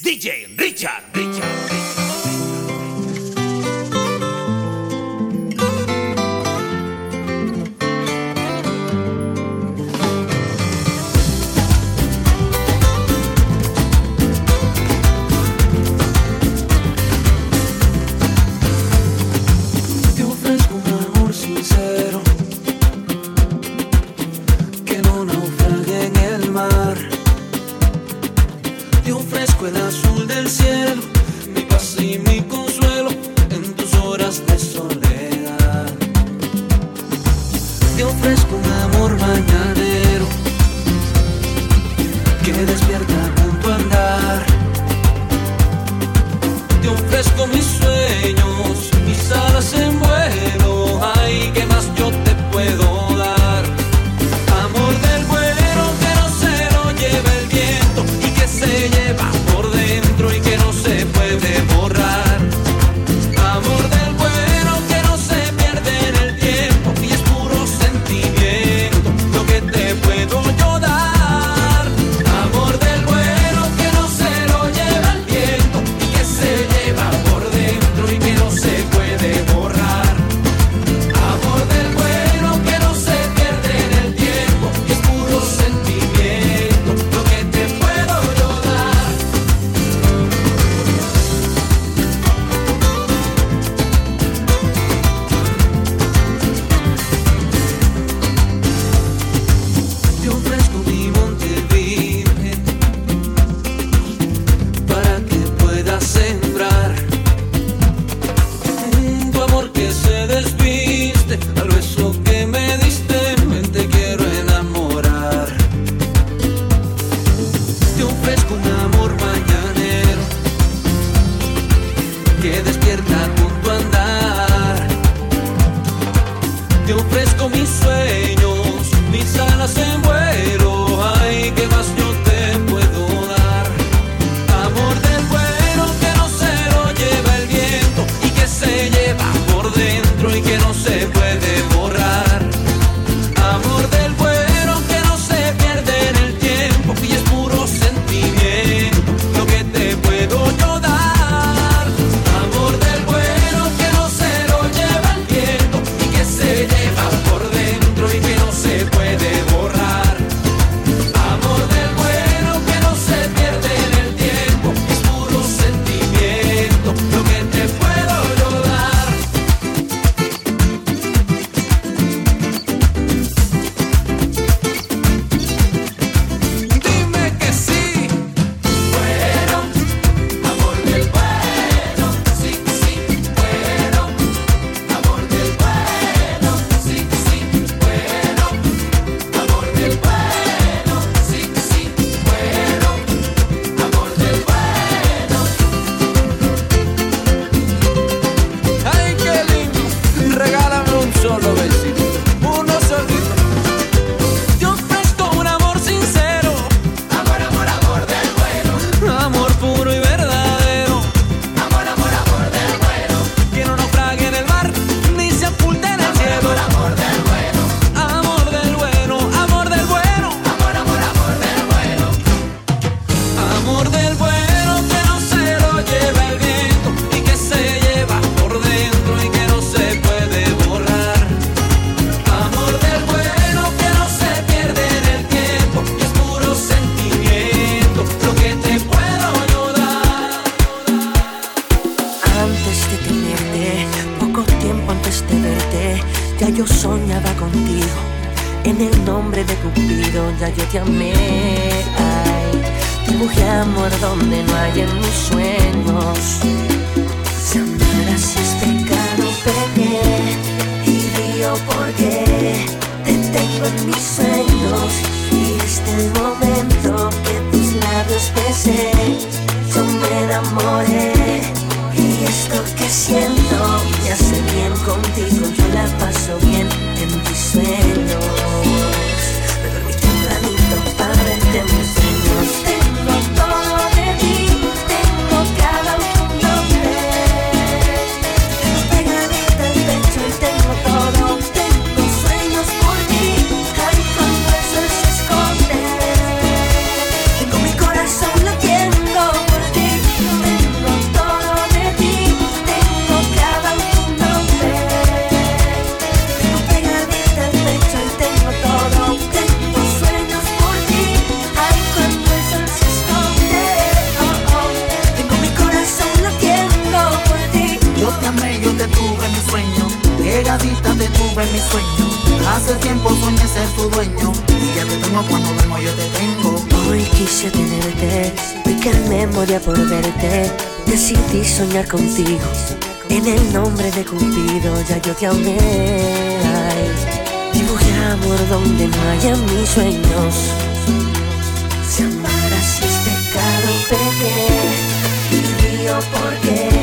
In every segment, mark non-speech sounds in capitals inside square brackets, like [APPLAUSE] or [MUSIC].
Диджей Ричард, Ричард, Ричард.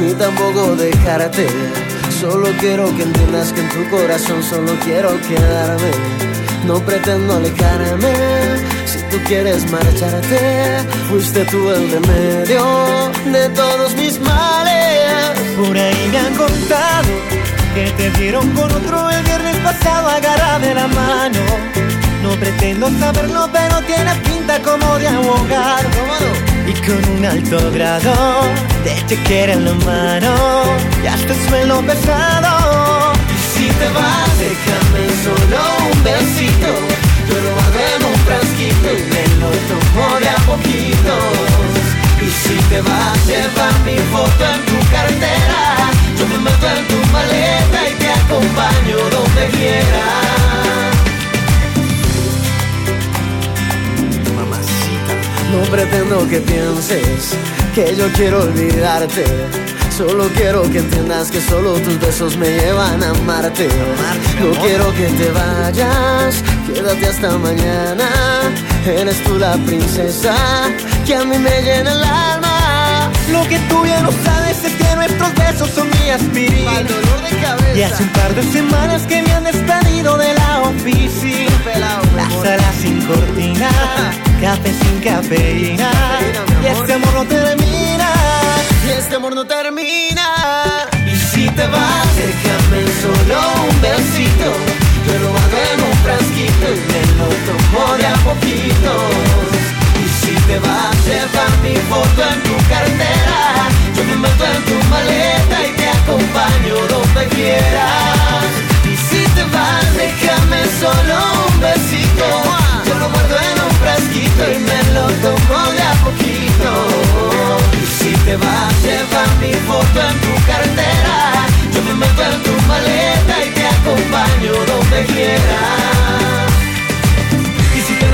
ni tampoco dejarte. Solo quiero que entiendas que en tu corazón solo quiero quedarme. No pretendo alejarme, si tú quieres marcharte, fuiste tú el remedio de todos mis males. Por ahí me han contado que te vieron con otro el viernes pasado agarrada de la mano. No pretendo saberlo, pero tienes pinta como de abogado. Y con un alto grado de chequera en la mano, ya hasta el suelo pesado. Si te vas, déjame solo un besito. Yo lo en un frasquito y me lo tomo de a poquitos. Y si te vas, lleva mi foto en tu cartera. Yo me meto en tu maleta y te acompaño donde quieras. No pretendo que pienses que yo quiero olvidarte. Solo quiero que entiendas que solo tus besos me llevan a amarte. No quiero que te vayas, quédate hasta mañana. Eres tú la princesa que a mí me llena el alma. Lo que tú ya no sabes es que nuestros besos son mi aspirina. Dolor de cabeza. Y hace un par de semanas que me han despedido de la oficina. La sala sin cortina, [LAUGHS] café sin cafeína. Y este amor no termina. y este amor no termina. Y si te vas, déjame solo un besito. Yo lo hago en un frasquito y me lo tomo de a poquitos. Te vas, lleva mi foto en tu cartera. Yo me meto en tu maleta y te acompaño donde quieras. Y si te vas, déjame solo un besito. Yo lo guardo en un frasquito y me lo tomo de a poquito. Y si te vas, lleva mi foto en tu cartera. Yo me meto en tu maleta y te acompaño donde quieras.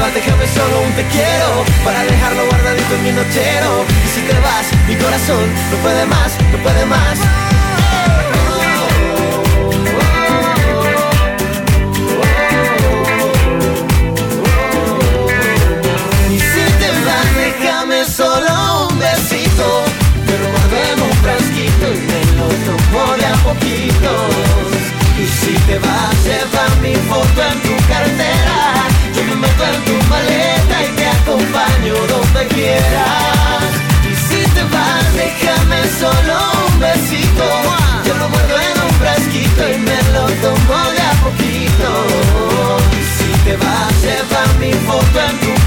Vas, déjame solo un te quiero. Para dejarlo guardadito en mi nochero Y si te vas, mi corazón no puede más, no puede más. Y si te vas, déjame solo un besito. Guardo en un frasquito y me lo tomo de a poquitos Y si te vas, lleva mi foto en tu cartera Me meto en tu maleta y te acompaño donde quieras. Y si te vas, déjame solo un besito. Yo lo guardo en un frasquito y me lo tomo de a poquito. Y si te vas, lleva mi foto en tu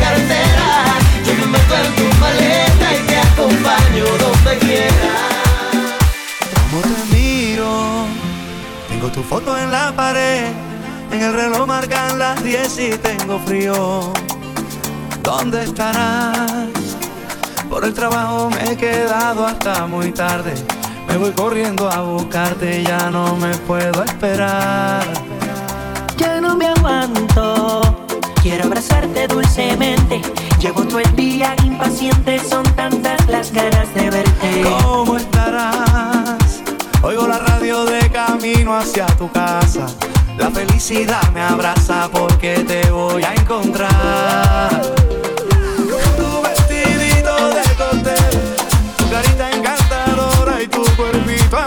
En el reloj marcan las 10 y tengo frío. ¿Dónde estarás? Por el trabajo me he quedado hasta muy tarde. Me voy corriendo a buscarte, ya no me puedo esperar. Ya no me aguanto. Quiero abrazarte dulcemente. Llevo todo el día impaciente. Son tantas las ganas de verte. ¿Cómo estarás? Oigo la radio de camino hacia tu casa. La felicidad me abraza porque te voy a encontrar. Tu vestidito de cóctel, tu carita encantadora y tu cuerpito.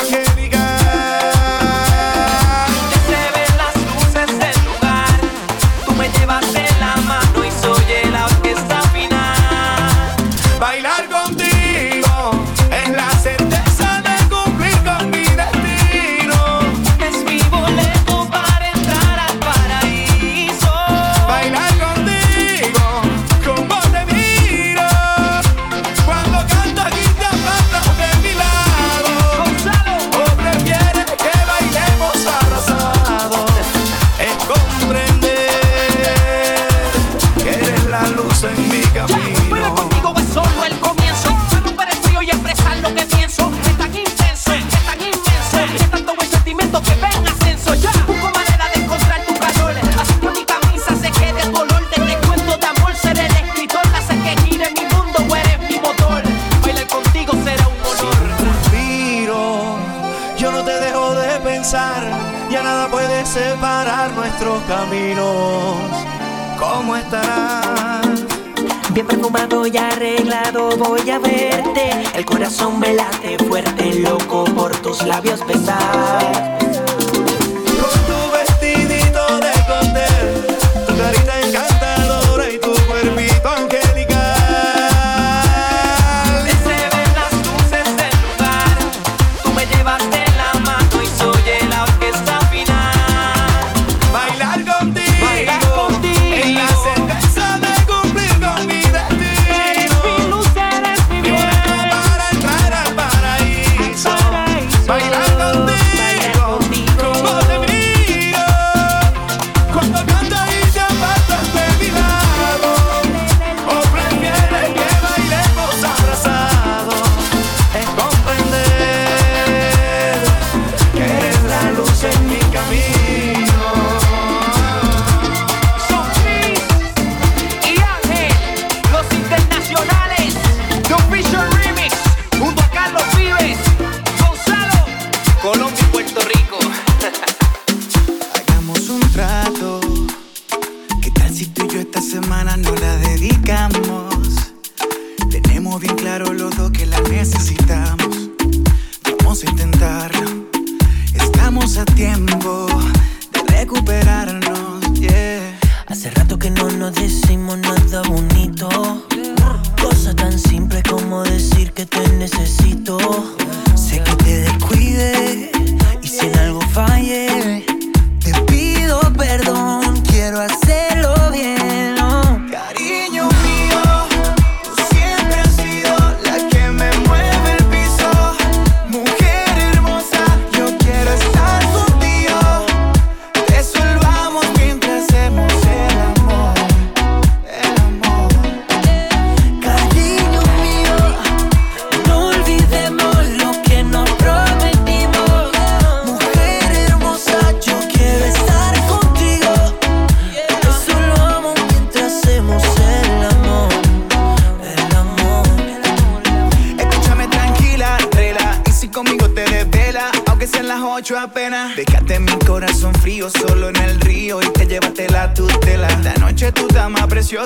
caminos, ¿cómo estarás? Bien perfumado y arreglado voy a verte, el corazón me late fuerte, loco por tus labios besar.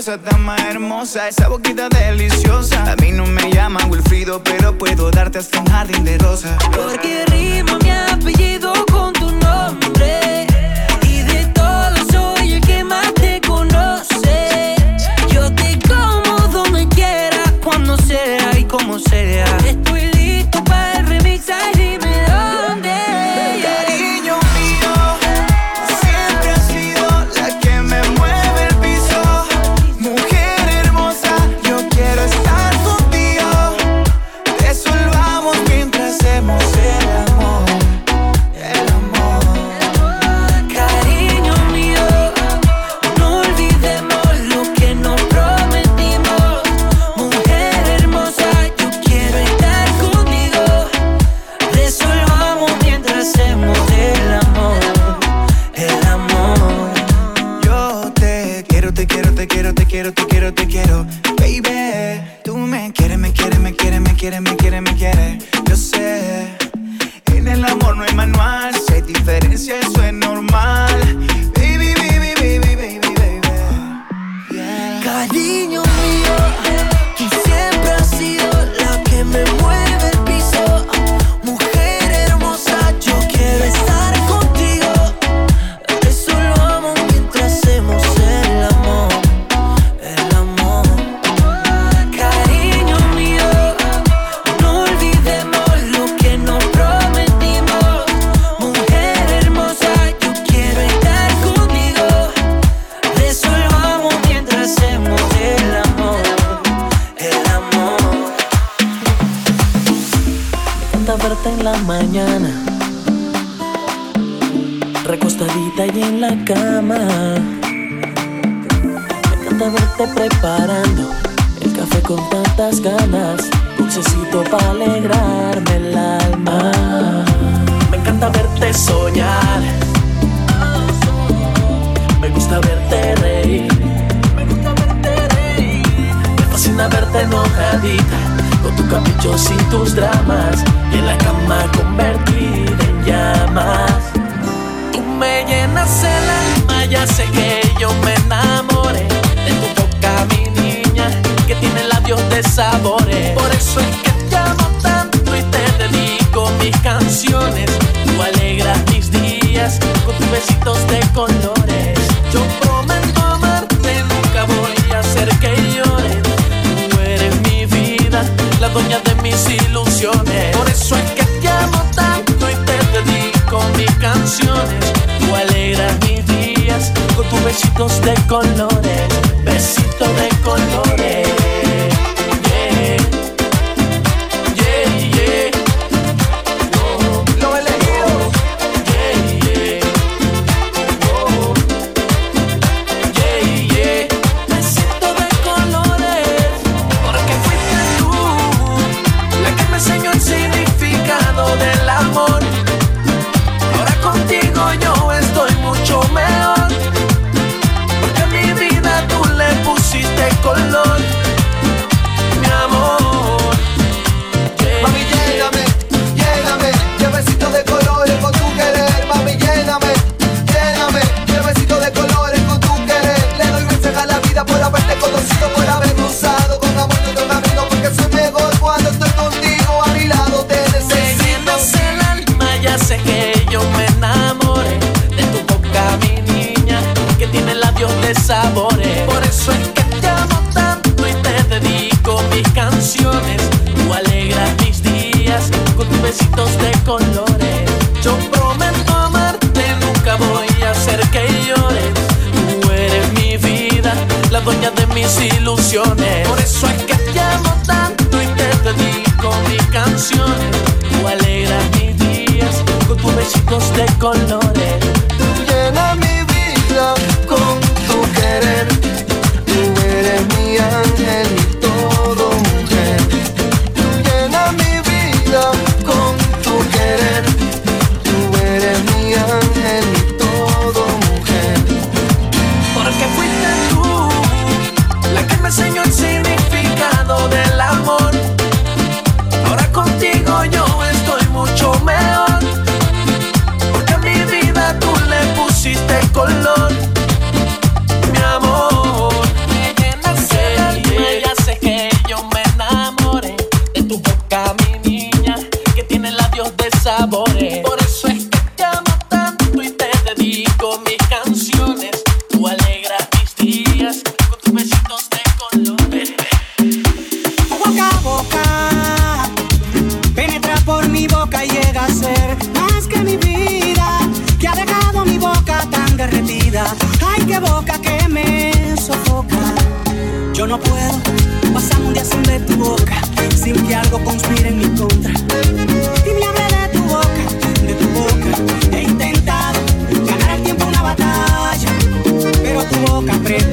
preciosa, dama hermosa, esa boquita no puedo pasar un día sin ver tu boca, sin que algo conspire en mi contra. Y me hablé de tu boca, de tu boca. He intentado ganar el tiempo una batalla, pero tu boca aprieta.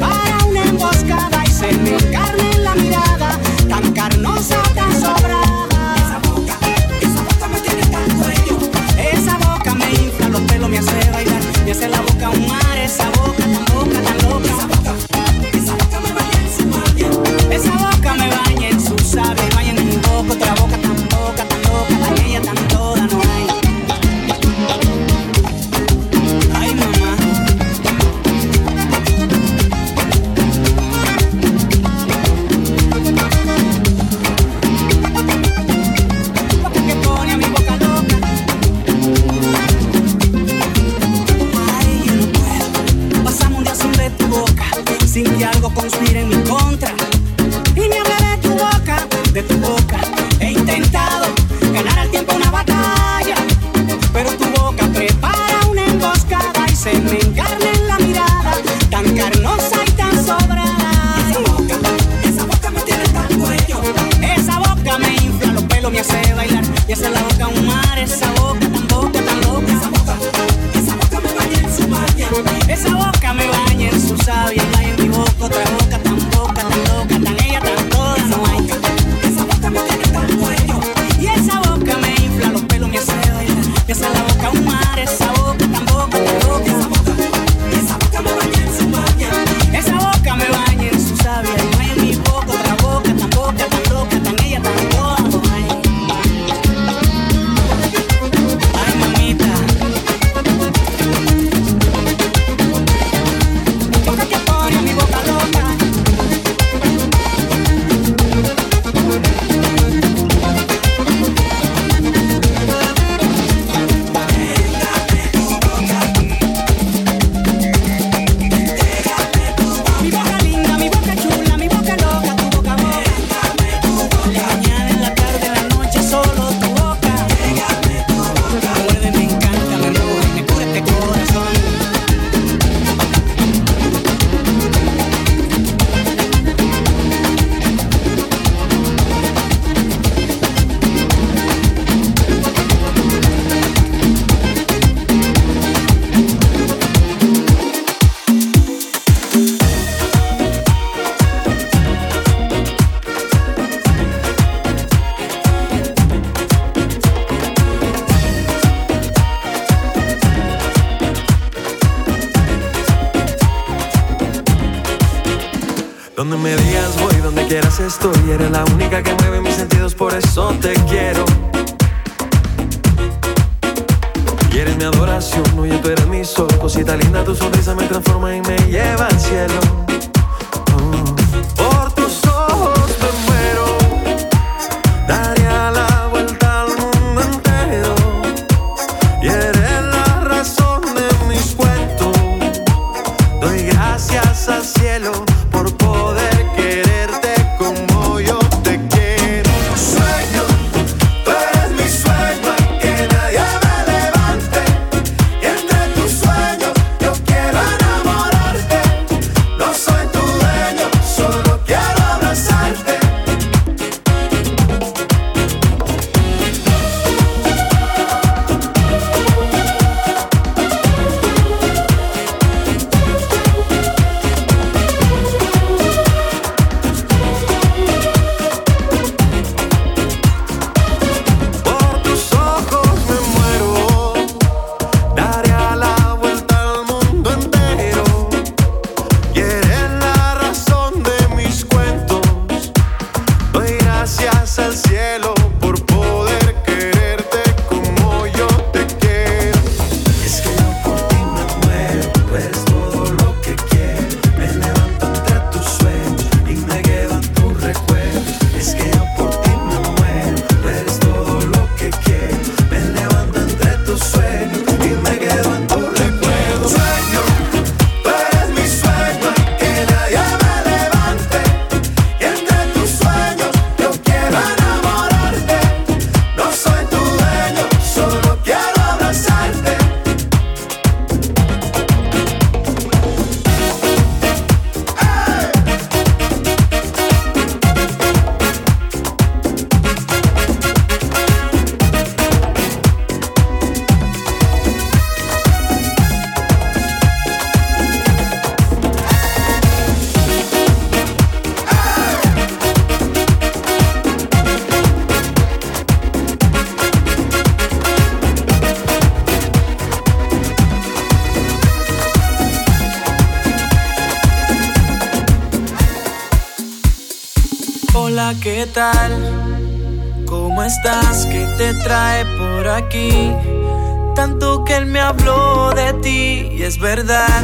Verdad.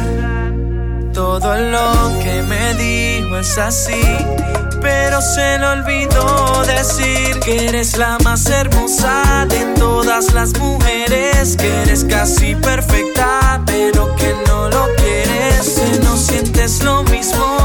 Todo lo que me dijo es así. Pero se le olvidó decir que eres la más hermosa de todas las mujeres. Que eres casi perfecta, pero que no lo quieres. Que no sientes lo mismo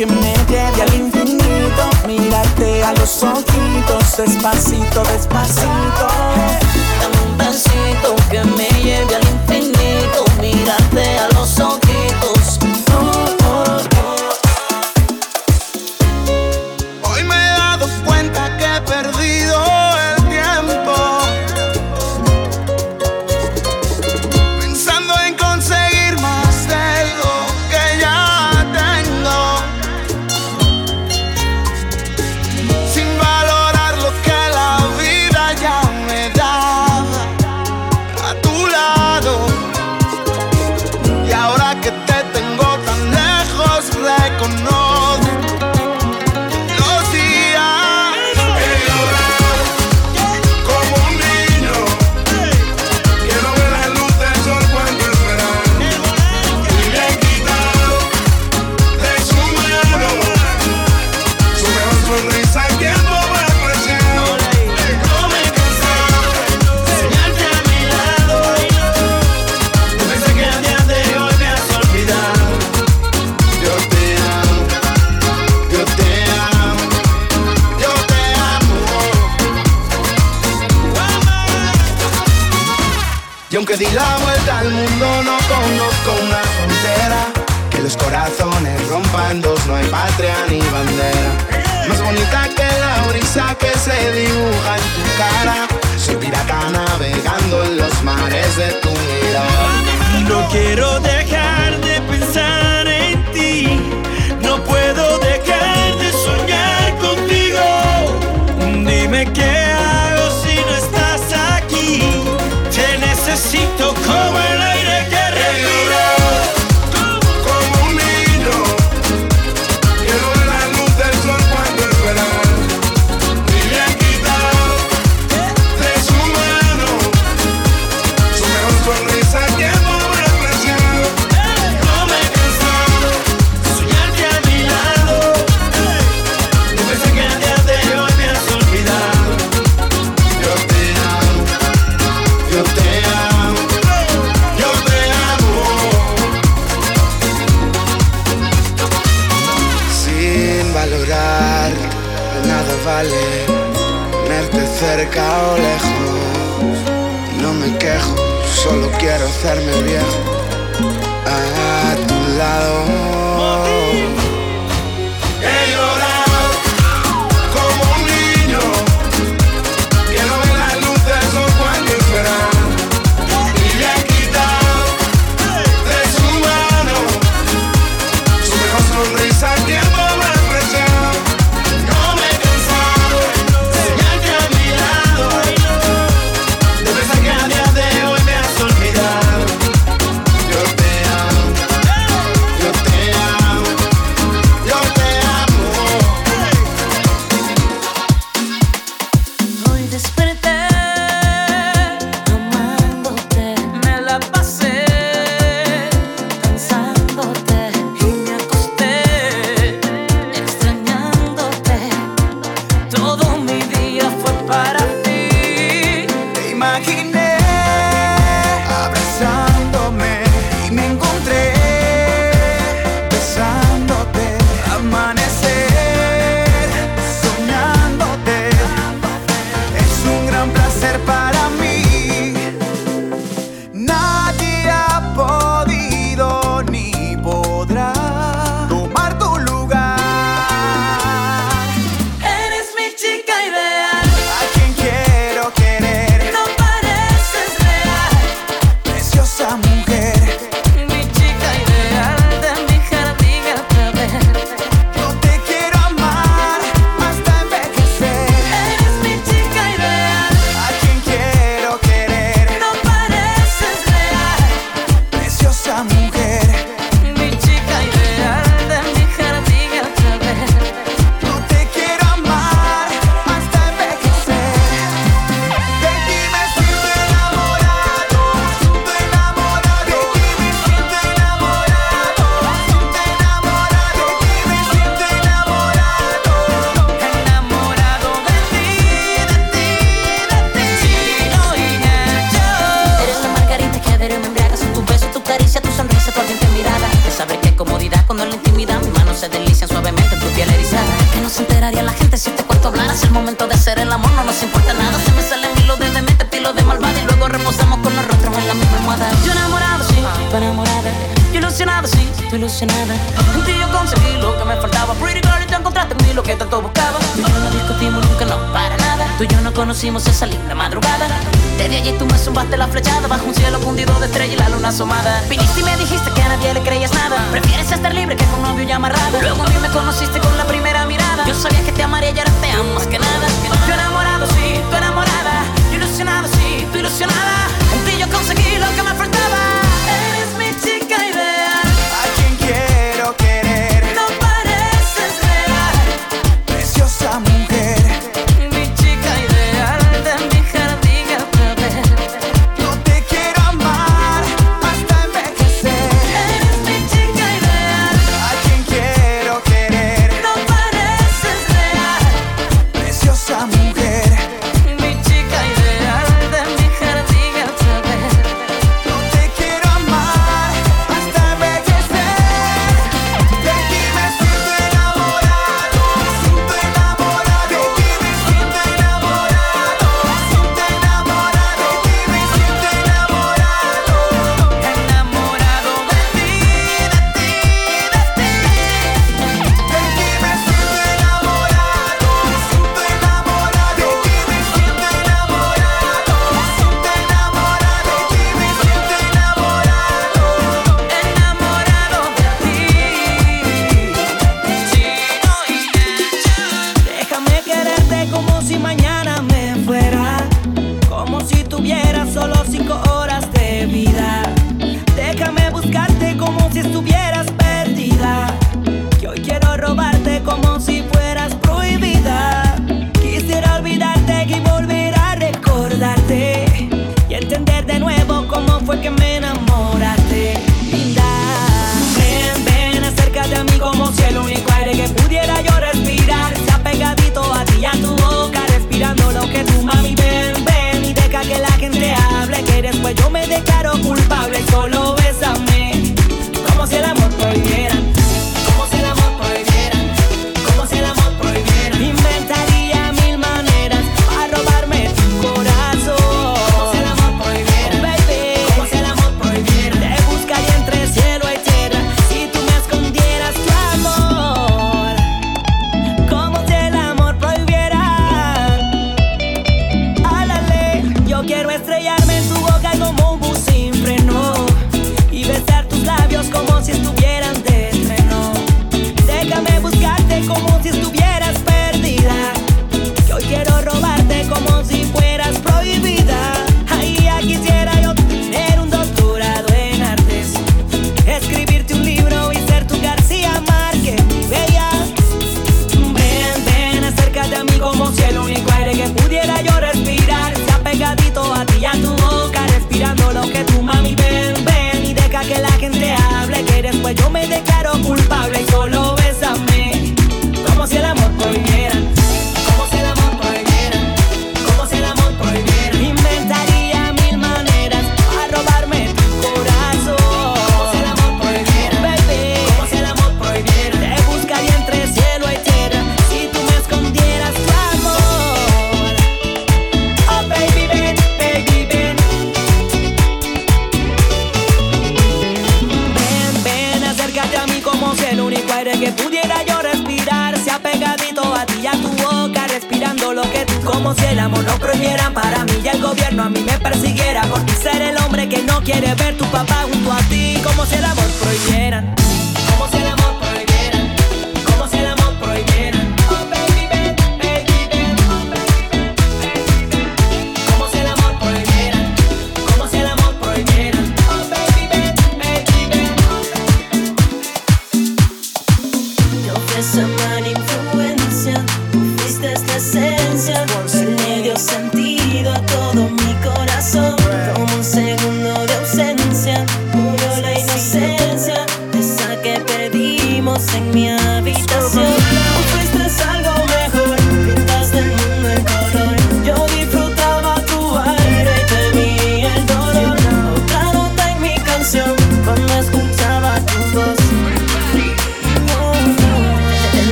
que me lleve al infinito. Mirarte a los ojitos, despacito, despacito. Dame un que me lleve al infinito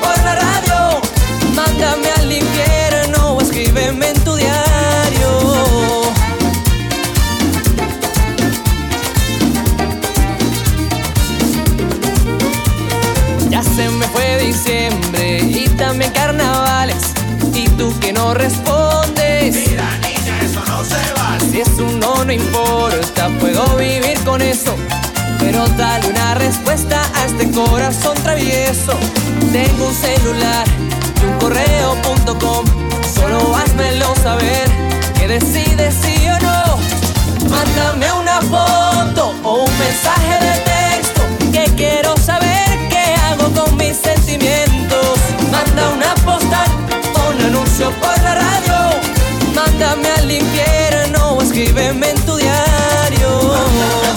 por la radio. Mándame al infierno o escríbeme en tu diario. Ya se me fue diciembre y también carnavales. Y tú que no respondes. Mira, niña, eso no se vale. Si es un no, no importa, puedo vivir con eso pero dale una respuesta a este corazón travieso. Tengo un celular y un correo.com. Solo házmelo saber que decides sí o no. Mándame una foto o un mensaje de texto que quiero saber qué hago con mis sentimientos. Manda una postal o un anuncio por la radio. Mándame al infierno o escríbeme en tu diario.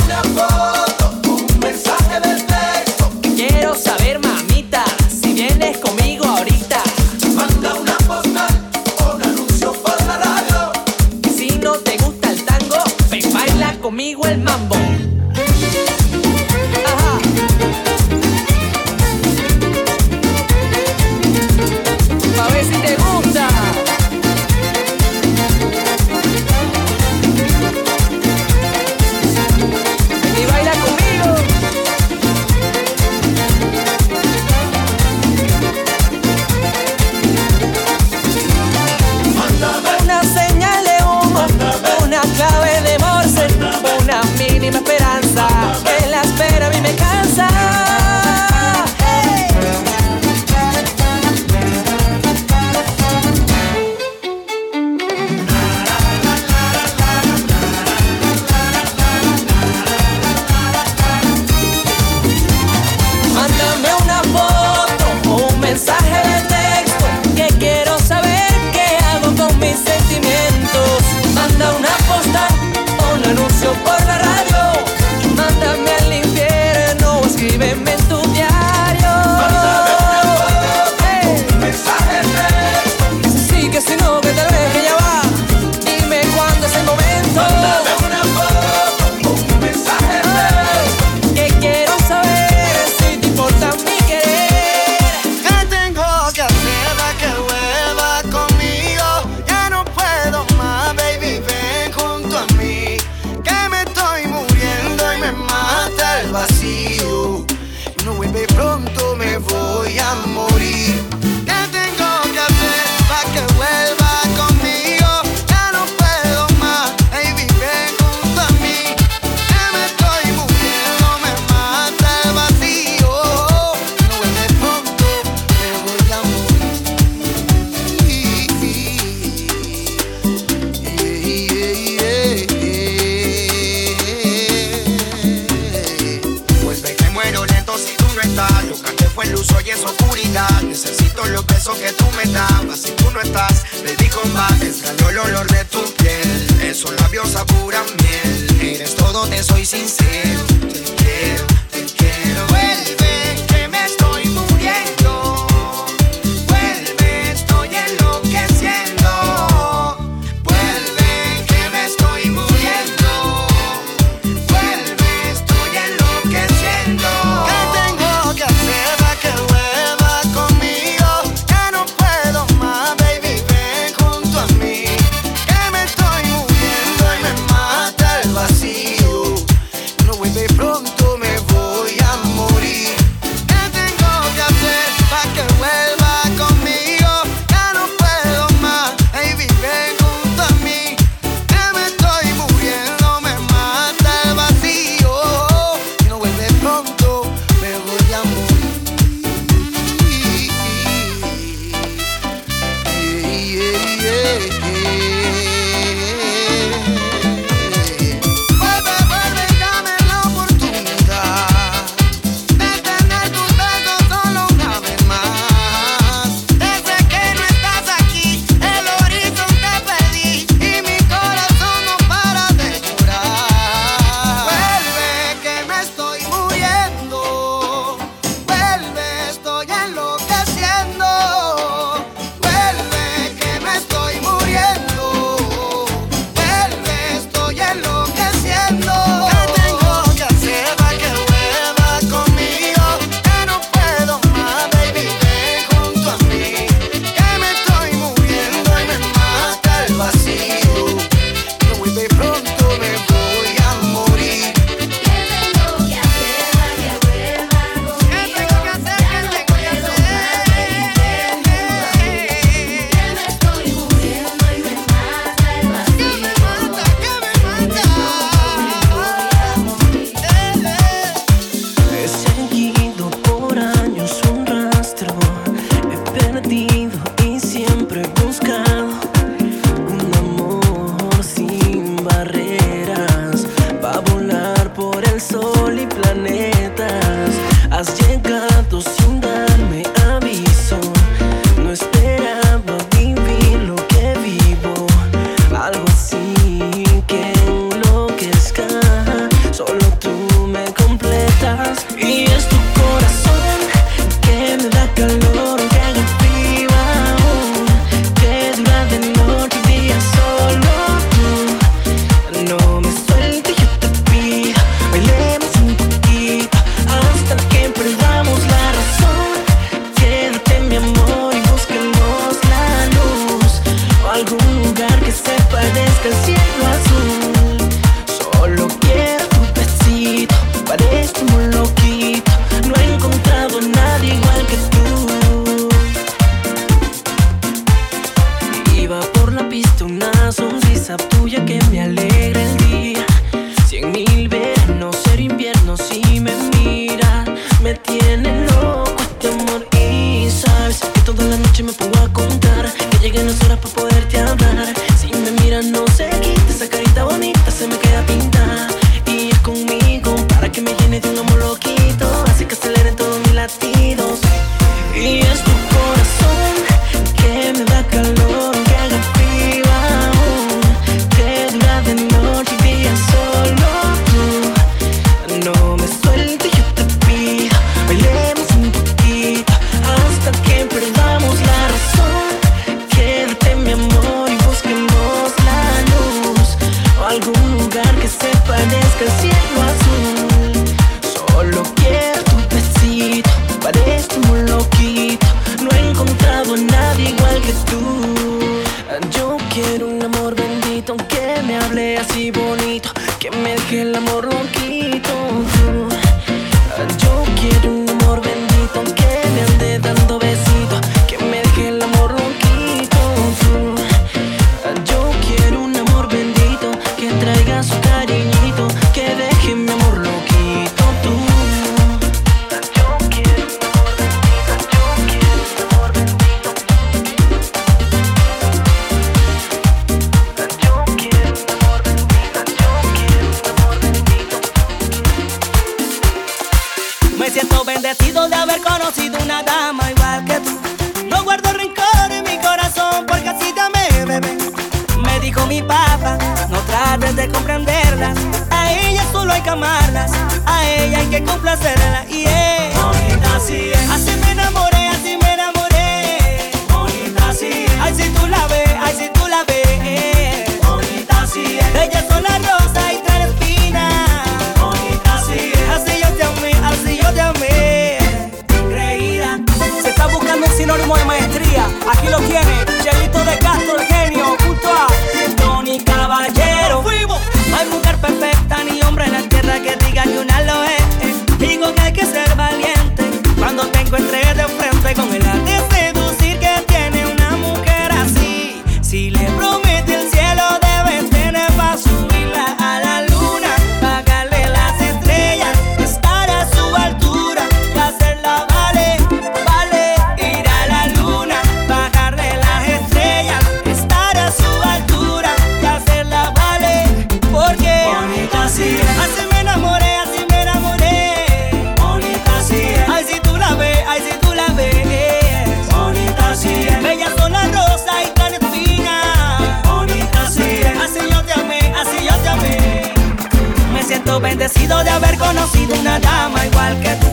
Siento bendecido de haber conocido una dama igual que tú.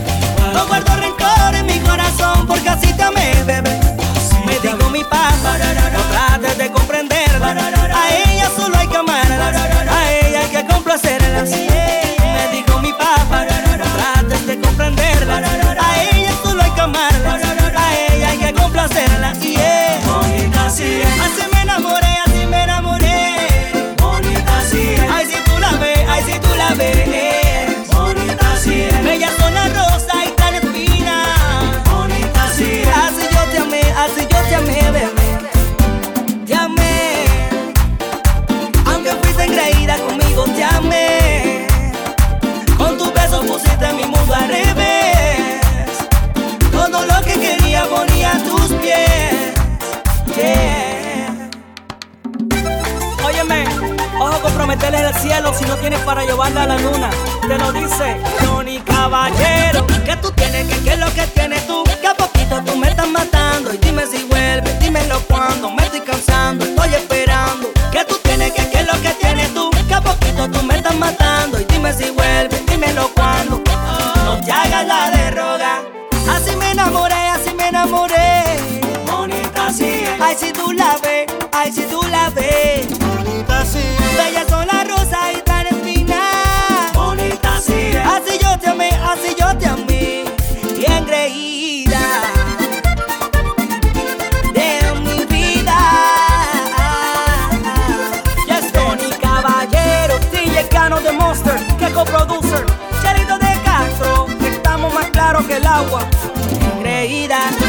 No guardo rencor en mi corazón porque así te amé, bebé. Me dijo mi papá, no trates de comprenderla. A ella solo hay que amarla, a ella hay que complacerla. Me dijo mi papá, no trates de comprenderla. A ella solo hay que amarla, a ella hay que complacerla. Yeah. Bonita así ojo con prometerle el cielo si no tienes para llevarla a la luna. Te lo dice Tony Caballero. ¿Qué tú tienes? ¿Qué, qué es lo que tienes tú? Que a poquito tú me estás matando. Y dime si vuelve, dímelo cuando. Me estoy cansando, estoy esperando. ¿Qué tú tienes? ¿Qué, qué es lo que tienes tú? Que a poquito tú me estás matando. Y dime si vuelve, dímelo cuando. No te hagas la de roga. Así me enamoré, así me enamoré. Bonita así es. Ay, si tú la ves, ay, si tú la ves. agua creída.